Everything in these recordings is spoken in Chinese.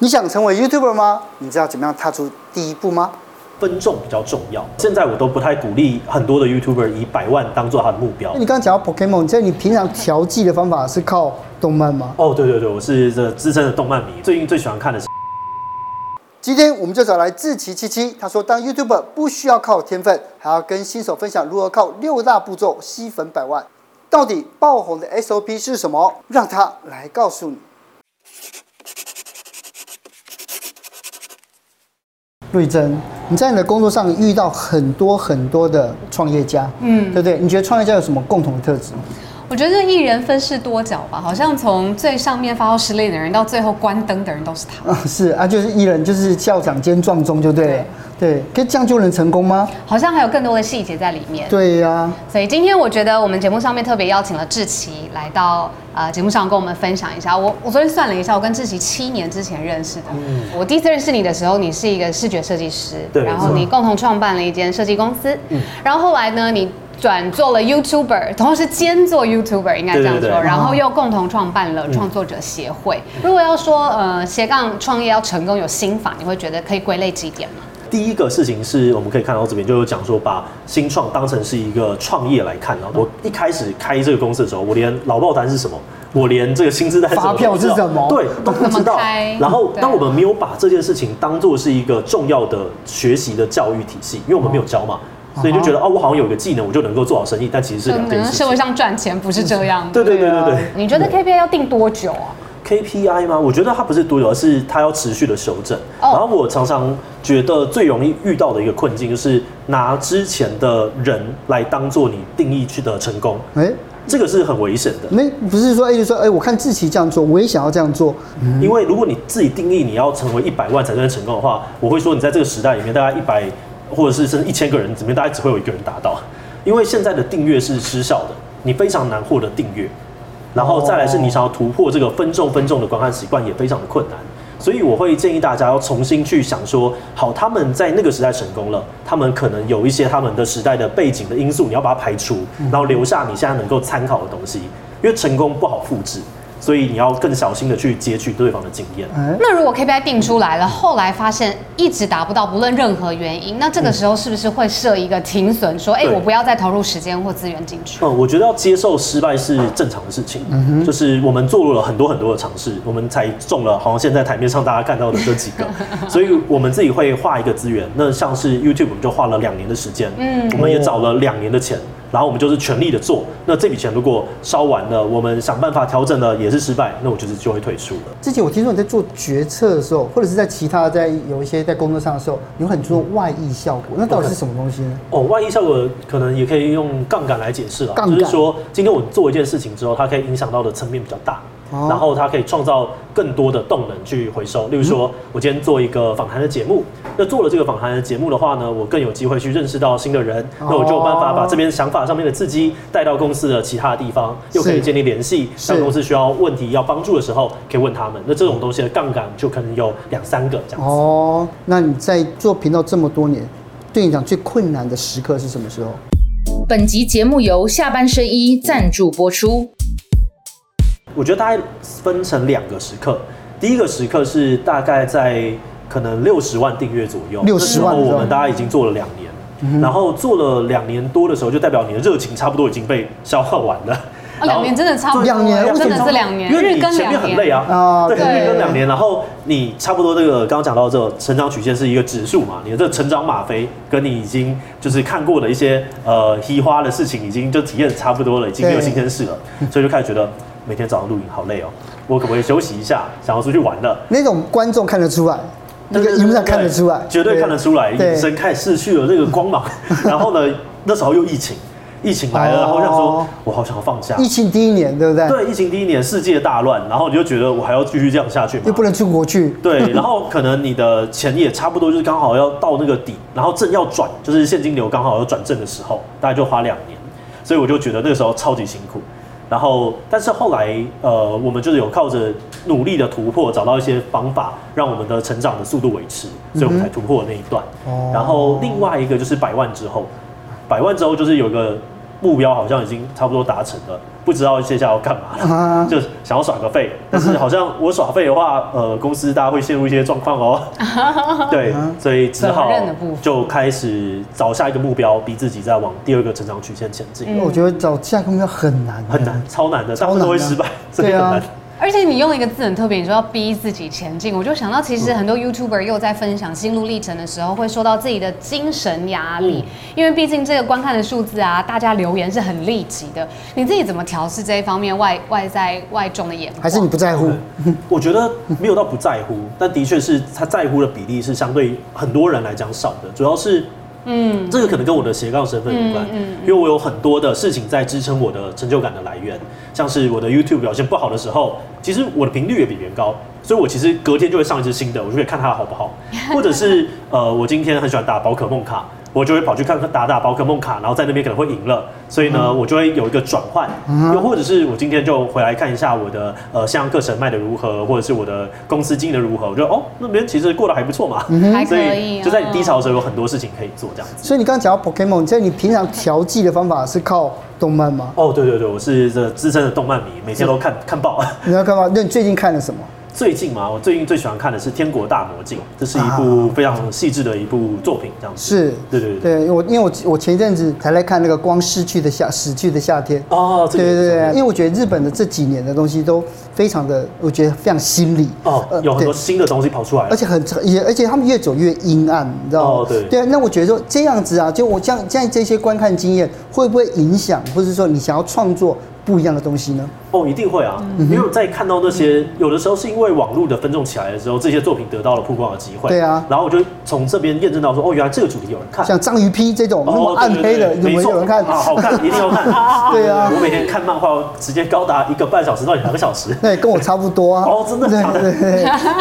你想成为 YouTuber 吗？你知道怎么样踏出第一步吗？分众比较重要。现在我都不太鼓励很多的 YouTuber 以百万当做他的目标。你刚刚讲到 Pokemon，在你平常调剂的方法是靠动漫吗？哦，对对对，我是这资深的动漫迷，最近最喜欢看的是。今天我们就找来志祺七七，他说当 YouTuber 不需要靠天分，还要跟新手分享如何靠六大步骤吸粉百万。到底爆红的 SOP 是什么？让他来告诉你。瑞珍，你在你的工作上遇到很多很多的创业家，嗯，对不对？你觉得创业家有什么共同的特质？我觉得艺人分饰多角吧，好像从最上面发号施令的人，到最后关灯的人都是他。啊，是啊，就是艺人，就是校长兼撞钟，就对了。对，对，可以这样就能成功吗？好像还有更多的细节在里面。对呀、啊。所以今天我觉得我们节目上面特别邀请了志奇来到呃节目上跟我们分享一下。我我昨天算了一下，我跟志奇七年之前认识的。嗯。我第一次认识你的时候，你是一个视觉设计师，对。然后你共同创办了一间设计公司。嗯。然后后来呢，你。转做了 YouTuber，同时兼做 YouTuber，应该这样说，对对对，然后又共同创办了创作者协会。嗯、如果要说呃斜杠创业要成功有心法，你会觉得可以归类几点吗？第一个事情是我们可以看到这边就有讲说，把新创当成是一个创业来看。我一开始开这个公司的时候，我连劳报单是什么，我连这个薪资单发票是什么，对，都不知道。然后，当我们没有把这件事情当做是一个重要的学习的教育体系，因为我们没有教嘛。所以就觉得哦，我好像有一个技能，我就能够做好生意，但其实是两件事。社会上赚钱不是这样。对对对对对。你觉得 KPI 要定多久啊？KPI 吗？我觉得它不是多久，而是它要持续的修正。然后我常常觉得最容易遇到的一个困境，就是拿之前的人来当做你定义去的成功。哎，这个是很危险的。没，不是说哎，就说哎，我看志奇这样做，我也想要这样做。因为如果你自己定义你要成为一百万才算成功的话，我会说你在这个时代里面大概一百。或者是甚至一千个人，里面大概只会有一个人达到，因为现在的订阅是失效的，你非常难获得订阅，然后再来是你想要突破这个分众分众的观看习惯也非常的困难，所以我会建议大家要重新去想说，好，他们在那个时代成功了，他们可能有一些他们的时代的背景的因素，你要把它排除，然后留下你现在能够参考的东西，因为成功不好复制。所以你要更小心的去截取对方的经验。那如果 KPI 定出来了，后来发现一直达不到，不论任何原因，那这个时候是不是会设一个停损，说，哎，我不要再投入时间或资源进去？嗯，我觉得要接受失败是正常的事情。嗯哼，就是我们做了很多很多的尝试，我们才中了，好像现在台面上大家看到的这几个。所以我们自己会画一个资源，那像是 YouTube，我们就花了两年的时间，嗯，我们也找了两年的钱。然后我们就是全力的做，那这笔钱如果烧完了，我们想办法调整了也是失败，那我就是就会退出了。之前我听说你在做决策的时候，或者是在其他在有一些在工作上的时候，有很多外溢效果，那到底是什么东西呢？哦，外溢效果可能也可以用杠杆来解释了，就是说今天我做一件事情之后，它可以影响到的层面比较大。然后它可以创造更多的动能去回收。例如说，我今天做一个访谈的节目，那做了这个访谈的节目的话呢，我更有机会去认识到新的人，那我就有办法把这边想法上面的刺激带到公司的其他的地方，又可以建立联系。当公司需要问题要帮助的时候，可以问他们。那这种东西的杠杆就可能有两三个这样子。哦，那你在做频道这么多年，对你讲最困难的时刻是什么时候？本集节目由下半身衣赞助播出。我觉得大概分成两个时刻，第一个时刻是大概在可能六十万订阅左右，六十万，我们大家已经做了两年，嗯、然后做了两年多的时候，就代表你的热情差不多已经被消耗完了。啊，两年真的差不多，两年真的是两年，因为你前面很累啊，啊，对，日更两年，然后你差不多这个刚刚讲到这个成长曲线是一个指数嘛，你的这个成长吗啡跟你已经就是看过的一些呃稀花的事情，已经就体验差不多了，已经没有新鲜事了，所以就开始觉得。每天早上录影好累哦，我可不可以休息一下？想要出去玩了那种观众看得出来，那个荧幕上看得出来，绝对看得出来，眼神开始失去了那个光芒。然后呢，那时候又疫情，疫情来了，然后我想说，我好想要放假。疫情第一年，对不对？对，疫情第一年，世界大乱，然后你就觉得我还要继续这样下去吗？又不能出国去。对，然后可能你的钱也差不多，就是刚好要到那个底，然后正要转，就是现金流刚好要转正的时候，大概就花两年，所以我就觉得那个时候超级辛苦。然后，但是后来，呃，我们就是有靠着努力的突破，找到一些方法，让我们的成长的速度维持，所以我们才突破了那一段。嗯、然后另外一个就是百万之后，百万之后就是有个目标好像已经差不多达成了，不知道接下来要干嘛了，啊就想要耍个废。但是好像我耍废的话，呃，公司大家会陷入一些状况哦。对，所以只好就开始找下一个目标，逼自己再往第二个成长曲线前进。我觉得找下一个目标很难，很难，超难的，大超难的部分都会失败，真的很难。而且你用一个字很特别，你说要逼自己前进，我就想到其实很多 YouTuber 又在分享心路历程的时候，会受到自己的精神压力，因为毕竟这个观看的数字啊，大家留言是很立即的。你自己怎么调试这一方面外外在外众的眼光？还是你不在乎？我觉得没有到不在乎，但的确是他在乎的比例是相对很多人来讲少的，主要是。嗯，这个可能跟我的斜杠身份有关，嗯嗯因为我有很多的事情在支撑我的成就感的来源，像是我的 YouTube 表现不好的时候，其实我的频率也比别人高，所以我其实隔天就会上一支新的，我就可以看它好不好，或者是呃，我今天很喜欢打宝可梦卡。我就会跑去看看打打宝可梦卡，然后在那边可能会赢了，所以呢，我就会有一个转换。又或者是我今天就回来看一下我的呃线上课程卖的如何，或者是我的公司经营的如何，我觉得哦那边其实过得还不错嘛，还可所以以就在你低潮的时候有很多事情可以做这样子。所以你刚刚讲到 Pokemon，所以你平常调剂的方法是靠动漫吗？哦，对对对，我是这资深的动漫迷，每天都看看爆。你要干嘛？那你最近看了什么？最近嘛，我最近最喜欢看的是《天国大魔镜》，这是一部非常细致的一部作品，这样子。是，对对对。对我，因为我我前一阵子才来看那个《光逝去的夏死去的夏天》。哦，对对对，因为我觉得日本的这几年的东西都非常的，我觉得非常心理。哦呃，有很多新的东西跑出来了而。且很也，而且他们越走越阴暗，你知道吗？哦对对啊，那我觉得说这样子啊，就我这样这样这些观看经验，会不会影响，或者说你想要创作不一样的东西呢？哦，一定会啊，因为我在看到那些有的时候是因为网络的分众起来的时候，这些作品得到了曝光的机会。对啊然后我就从这边验证到说，哦，原来这个主题有人看。像章鱼批这种那么哦，暗黑的，有没对对对没错有人看？啊，好看，一定要看。对啊我每天看漫画时间高达一个半小时到两个小时。那也跟我差不多啊。哦真的对假的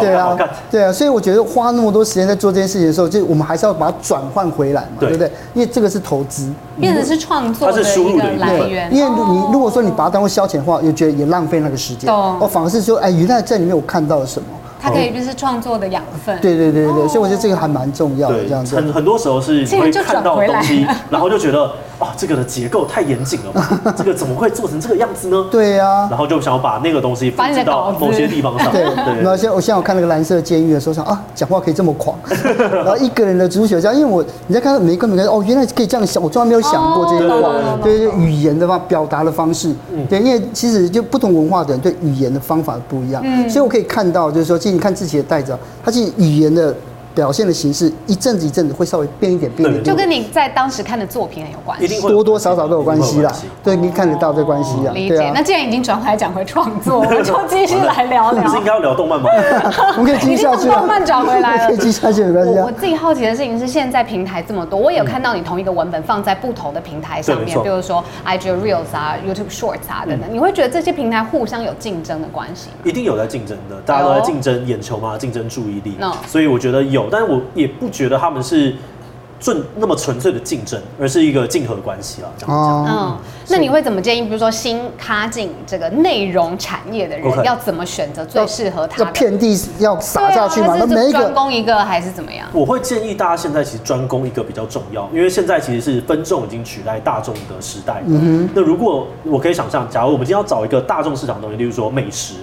对啊，对啊，所以我觉得花那么多时间在做这件事情的时候，就我们还是要把它转换回来嘛，对对不对？因为这个是投资，变成是创作的它是输一个入的一部分来源。因为你如果说你把它当做消遣的话，又觉得也浪费那个时间。懂哦，反而是说，哎，原来在里面我看到了什么。它可以就是创作的养分。对对对对，所以我觉得这个还蛮重要的，这样，子。很很多时候是会看到转回来东西，然后就觉得，哦，这个的结构太严谨了吧？这个怎么会做成这个样子呢？对啊。然后就想要把那个东西复把你的制到某些地方上。对，对。然后像我像我看那个蓝色监狱的时候，想啊，讲话可以这么狂，然后一个人的主角这样，因为我你在看到每个每个人哦，原来可以这样想，我从来没有想过这些话。哦，对对，语言的话表达的方式，对，因为其实就不同文化的人对语言的方法不一样，所以我可以看到就是说，其实你看自己的带着，它其实语言的表现的形式一阵子一阵子会稍微变一点变一点，就跟你在当时看的作品很有关系。一定会多多少少都有关系啦对，你看得到这关系啊，理解。那，既然已经转回来讲回创作，我 们就继续来聊聊不。是应该要聊动漫吗？我们可以继续下动漫转回来了可以继续下去没关系啊我我。自己好奇的事情是，现在平台这么多，我也有看到你同一个文本放在不同的平台上面，比如说 IG Reels 啊、YouTube Shorts 啊等等。你会觉得这些平台互相有竞争的关系？一定有在竞争的，大家都在竞争眼球嘛，竞争注意力 No。所以我觉得有，但是我也不觉得他们是纯那么纯粹的竞争，而是一个竞合关系啦。这样。哦，嗯，那你会怎么建议？比如说新踏进这个内容产业的人要怎么选择最适合他的？这遍地要撒下去嘛，对啊还是专那每一个攻一个还是怎么样？我会建议大家现在其实专攻一个比较重要，因为现在其实是分众已经取代大众的时代。嗯那如果我可以想象，假如我们今天要找一个大众市场的东西，例如说美食，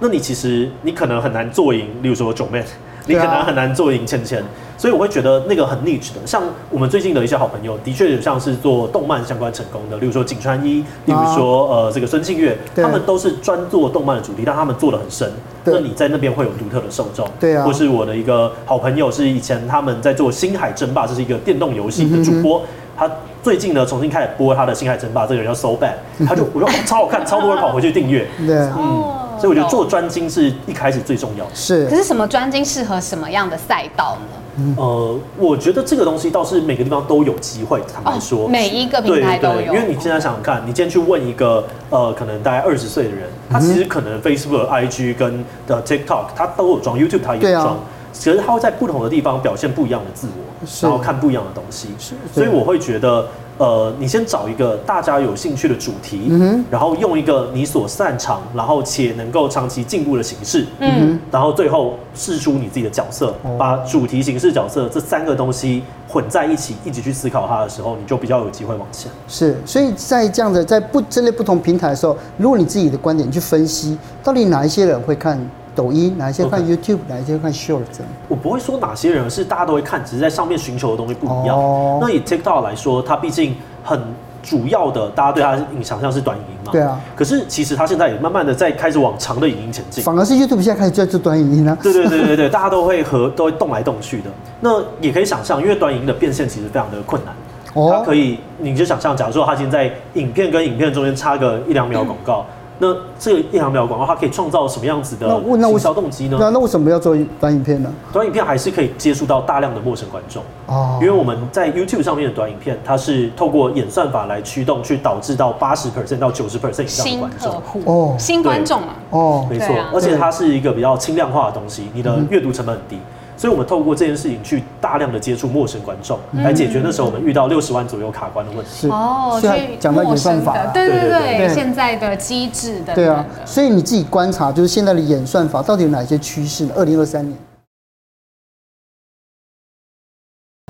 那你其实你可能很难做赢，例如说九妹，你可能很难做赢芊芊。所以我会觉得那个很 niche 的，像我们最近的一些好朋友，的确有像是做动漫相关成功的，例如说井川一，例如说呃这个孙庆月，他们都是专做动漫的主题，但他们做的很深。那你在那边会有独特的受众。对啊或是我的一个好朋友，是以前他们在做《星海争霸》，这是一个电动游戏的主播。他最近呢重新开始播他的《星海争霸》，这个人叫 So Bad，他就我说、哦、超好看，超多人跑 回去订阅。对，哦所以我觉得做专精是一开始最重要的。是可是是什么专精适合什么样的赛道呢？呃，我觉得这个东西倒是每个地方都有机会。坦白说，哦每一个平台都有因为你现在想想看，你今天去问一个呃，可能大概二十岁的人，他其实可能 Facebook、IG 跟的 TikTok 他都有装，YouTube 他也有装。可是他会在不同的地方表现不一样的自我，然后看不一样的东西，是所以我会觉得。呃，你先找一个大家有兴趣的主题，嗯，然后用一个你所擅长，然后且能够长期进步的形式，嗯，然后最后试出你自己的角色，哦、把主题、形式、角色这三个东西混在一起，一起去思考它的时候，你就比较有机会往前。是，所以在这样的在不针对不同平台的时候，如果你自己的观点去分析，到底哪一些人会看？抖音哪一些看 YouTube. 哪一些看 Short？我不会说哪些人是大家都会看，只是在上面寻求的东西不一样。Oh. 那以 TikTok 来说，它毕竟很主要的，大家对它的印象像是短影音嘛。对啊。可是其实它现在也慢慢的在开始往长的影音前进。反而是 YouTube 现在开始在做短影音了、啊。对对对对对，大家都会和都会动来动去的。那也可以想象，因为短影音的变现其实非常的困难。哦、oh.。它可以，你就想象，假如说它现在影片跟影片中间插个一两秒广告。嗯那这个一行秒广告，它可以创造什么样子的营销动机呢？那那为什么要做短影片呢？短影片还是可以接触到大量的陌生观众哦，因为我们在 YouTube 上面的短影片，它是透过演算法来驱动，去导致到八十 percent 到九十 percent 以上的观众哦，新观众嘛，哦，没错，而且它是一个比较轻量化的东西，你的阅读成本很低。所以，我们透过这件事情去大量的接触陌生观众，来解决那时候我们遇到六十万左右卡关的问题。哦，所以讲到演算法，对对对，对，对，现在的机制的。对啊，所以你自己观察，就是现在的演算法到底有哪些趋势呢？二零二三年，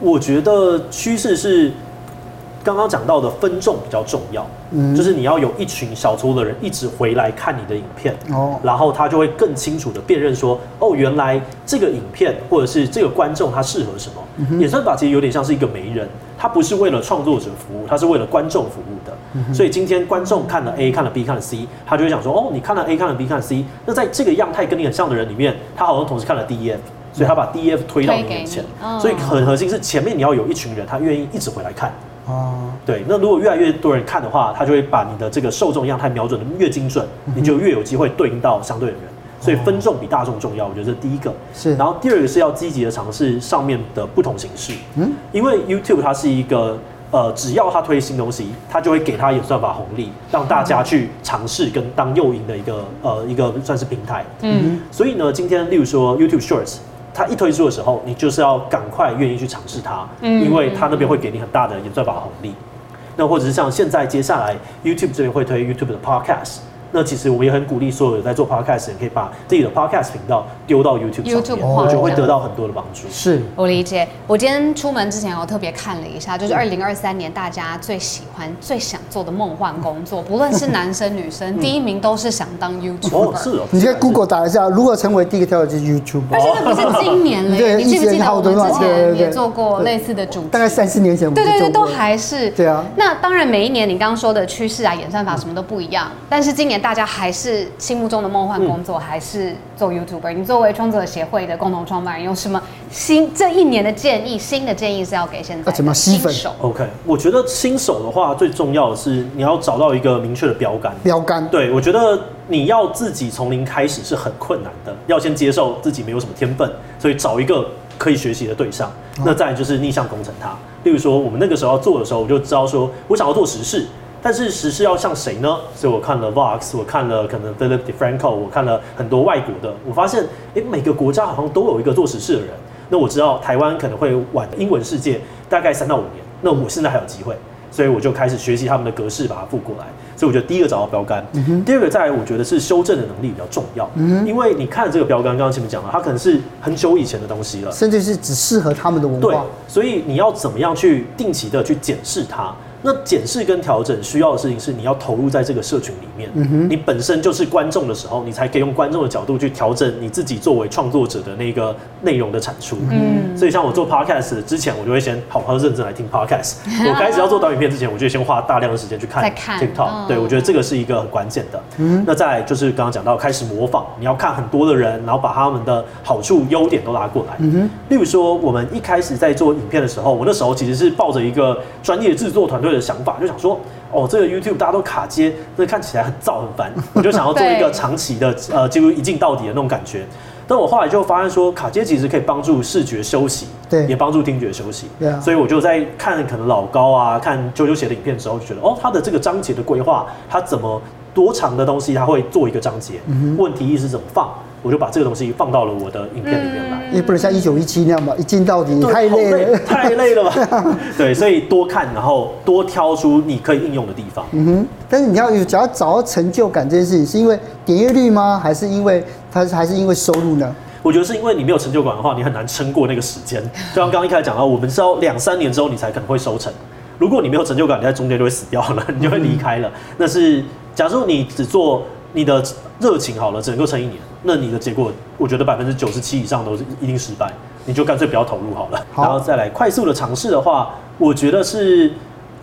我觉得趋势是。刚刚讲到的分众比较重要，嗯，就是你要有一群小撮的人一直回来看你的影片，哦，然后他就会更清楚的辨认说，哦，原来这个影片或者是这个观众他适合什么。嗯、演算法其实有点像是一个媒人，他不是为了创作者服务，他是为了观众服务的。嗯、所以今天观众看了 A，看了 B，看了 C，他就会想说，哦，你看了 A，看了 B，看了 C，那在这个样态跟你很像的人里面，他好像同时看了 D、E、F，所以他把 D、E、F 推到你面前。所以很核心是前面你要有一群人，他愿意一直回来看。哦，对，那如果越来越多人看的话，他就会把你的这个受众样态瞄准的越精准，你就越有机会对应到相对的人。所以分众比大众重要，我觉得这是第一个。是，然后第二个是要积极的尝试上面的不同形式。嗯，因为 YouTube 它是一个呃，只要它推新东西，它就会给它演算法红利，让大家去尝试跟当诱因的一个呃一个算是平台。嗯，所以呢，今天例如说 YouTube Shorts。它一推出的时候，你就是要赶快愿意去尝试它，因为它那边会给你很大的演算法红利。那或者是像现在接下来 YouTube 这边会推 YouTube 的 Podcast。那其实我们也很鼓励所有在做 podcast 的人，可以把自己的 podcast 频道丢到 YouTube 上面，我觉得会得到很多的帮助。是我理解。我今天出门之前，我特别看了一下，就是二零二三年大家最喜欢、最想做的梦幻工作，不论是男生女生，第一名都是想当 YouTuber。哦，是哦。你在 Google 打一下，如何成为第一个跳的就是 YouTuber。而且那不是今年了，你记不记得我们之前也做过类似的主题？大概三四年前，对对对，都还是。对啊。那当然，每一年你刚刚说的趋势啊、演算法什么都不一样，但是今年大家还是。心目中的梦幻工作还是做 YouTuber？你作为创作者协会的共同创办人，有什么新这一年的建议？新的建议是要给现在的新手？OK，我觉得新手的话，最重要的是你要找到一个明确的标杆。标杆，对，我觉得你要自己从零开始是很困难的，要先接受自己没有什么天分，所以找一个可以学习的对象。那再来就是逆向工程它。例如说，我们那个时候要做的时候，我就知道说我想要做时事。但是实事要像谁呢？所以我看了 Vox，我看了可能 Philip DeFranco，我看了很多外国的，我发现，诶，每个国家好像都有一个做实事的人。那我知道台湾可能会晚英文世界大概三到五年，那我现在还有机会，所以我就开始学习他们的格式，把它复过来。所以我觉得第一个找到标杆，嗯、第二个再来，我觉得是修正的能力比较重要。嗯，因为你看这个标杆，刚刚前面讲了，它可能是很久以前的东西了，甚至是只适合他们的文化。对，所以你要怎么样去定期的去检视它？那检视跟调整需要的事情是，你要投入在这个社群里面。嗯哼，你本身就是观众的时候，你才可以用观众的角度去调整你自己作为创作者的那个内容的产出。嗯，所以像我做 podcast 之前，我就会先好好认真来听 podcast。我开始要做短影片之前，我就先花大量的时间去看 TikTok。对，我觉得这个是一个很关键的。嗯，那再就是刚刚讲到开始模仿，你要看很多的人，然后把他们的好处、优点都拉过来。嗯哼，例如说我们一开始在做影片的时候，我那时候其实是抱着一个专业制作团队的想法，就想说，哦，这个 YouTube 大家都卡接，那看起来很燥很烦，我就想要做一个 长期的，呃，几乎一镜到底的那种感觉。但我后来就发现说，卡接其实可以帮助视觉休息，对，也帮助听觉休息。对啊，所以我就在看可能老高啊，看啾啾写的影片的时候，就觉得，哦，他的这个章节的规划，他怎么多长的东西他会做一个章节，问题意识怎么放？我就把这个东西放到了我的影片里面来。也不能像一九一七那样吧，一镜到底，太累了，太累了吧？对，所以多看，然后多挑出你可以应用的地方。嗯哼，但是你要有，只要找到成就感这件事情，是因为点阅率吗？还是因为它还是因为收入呢？我觉得是因为你没有成就感的话，你很难撑过那个时间。就像刚刚一开始讲到，我们是要两三年之后你才可能会收成。如果你没有成就感，你在中间就会死掉了，你就会离开了。那是假如你只做你的热情好了，只能够撑一年，那你的结果，我觉得百分之九十七以上都是一定失败。你就干脆不要投入好了。好，然后再来快速的尝试的话，我觉得是。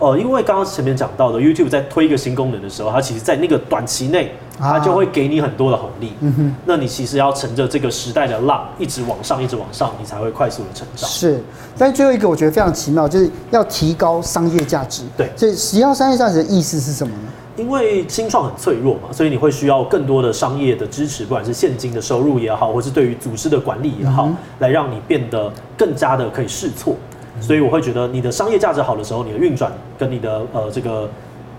呃，因为刚刚前面讲到的，YouTube 在推一个新功能的时候，它其实在那个短期内，它就会给你很多的红利。啊、嗯哼，那你其实要乘着这个时代的浪，一直往上，一直往上，你才会快速的成长。是，但是最后一个我觉得非常奇妙，就是要提高商业价值。对，所以提高商业价值的意思是什么呢？因为新创很脆弱嘛，所以你会需要更多的商业的支持，不管是现金的收入也好，或是对于组织的管理也好，嗯、来让你变得更加的可以试错。所以我会觉得，你的商业价值好的时候，你的运转跟你的呃这个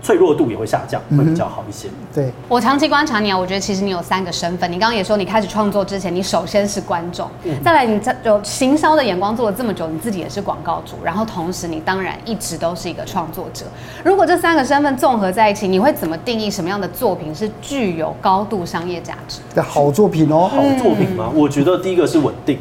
脆弱度也会下降，会比较好一些。嗯、对，我长期观察你啊，我觉得其实你有三个身份。你刚刚也说，你开始创作之前，你首先是观众，嗯、再来你在有行销的眼光做了这么久，你自己也是广告主，然后同时你当然一直都是一个创作者。如果这三个身份综合在一起，你会怎么定义什么样的作品是具有高度商业价值的好作品哦？好作品吗？我觉得第一个是稳定。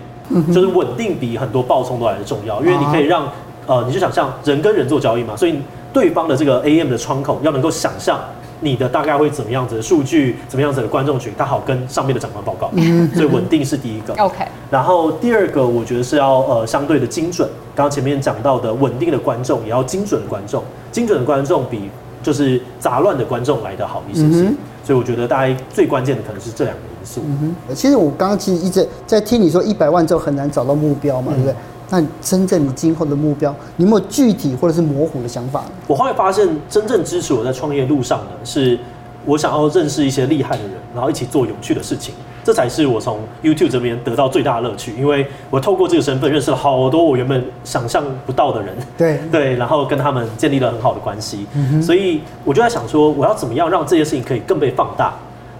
就是稳定比很多爆冲都来的重要，因为你可以让呃，你就想象人跟人做交易嘛，所以对方的这个 AM 的窗口要能够想象你的大概会怎么样子的数据，怎么样子的观众群，他好跟上面的长官报告。所以稳定是第一个。OK。然后第二个，我觉得是要呃相对的精准。刚刚前面讲到的稳定的观众，也要精准的观众，精准的观众比就是杂乱的观众来的好一些些。所以我觉得大概最关键的可能是这两个因素。嗯哼，其实我刚刚其实一直在听你说一百万之后很难找到目标嘛，对不对？那真正你今后的目标，你有没有具体或者是模糊的想法？我后来发现，真正支持我在创业路上的是，我想要认识一些厉害的人，然后一起做有趣的事情。这才是我从 YouTube 这边得到最大的乐趣，因为我透过这个身份认识了好多我原本想象不到的人，对 对，然后跟他们建立了很好的关系，嗯、哼所以我就在想说，我要怎么样让这些事情可以更被放大。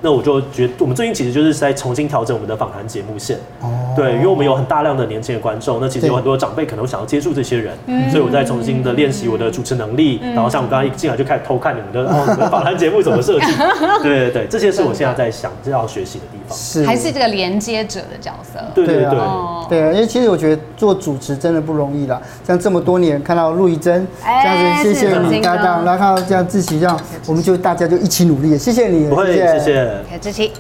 那我就觉得，我们最近其实就是在重新调整我们的访谈节目线。哦。对，因为我们有很大量的年轻的观众，那其实有很多长辈可能想要接触这些人，对所以我在重新的练习我的主持能力。嗯、然后像我刚刚一进来就开始偷看你们的访谈节目怎么设计。对对对，这些是我现在在想要学习的地方。是。还是这个连接者的角色。对对对。对啊，对啊，因为其实我觉得做主持真的不容易啦。像这么多年看到陆怡真这样子，谢谢你搭档，然后看到这样志祺这样，我们就大家就一起努力。谢谢你。不会，谢谢。志祺。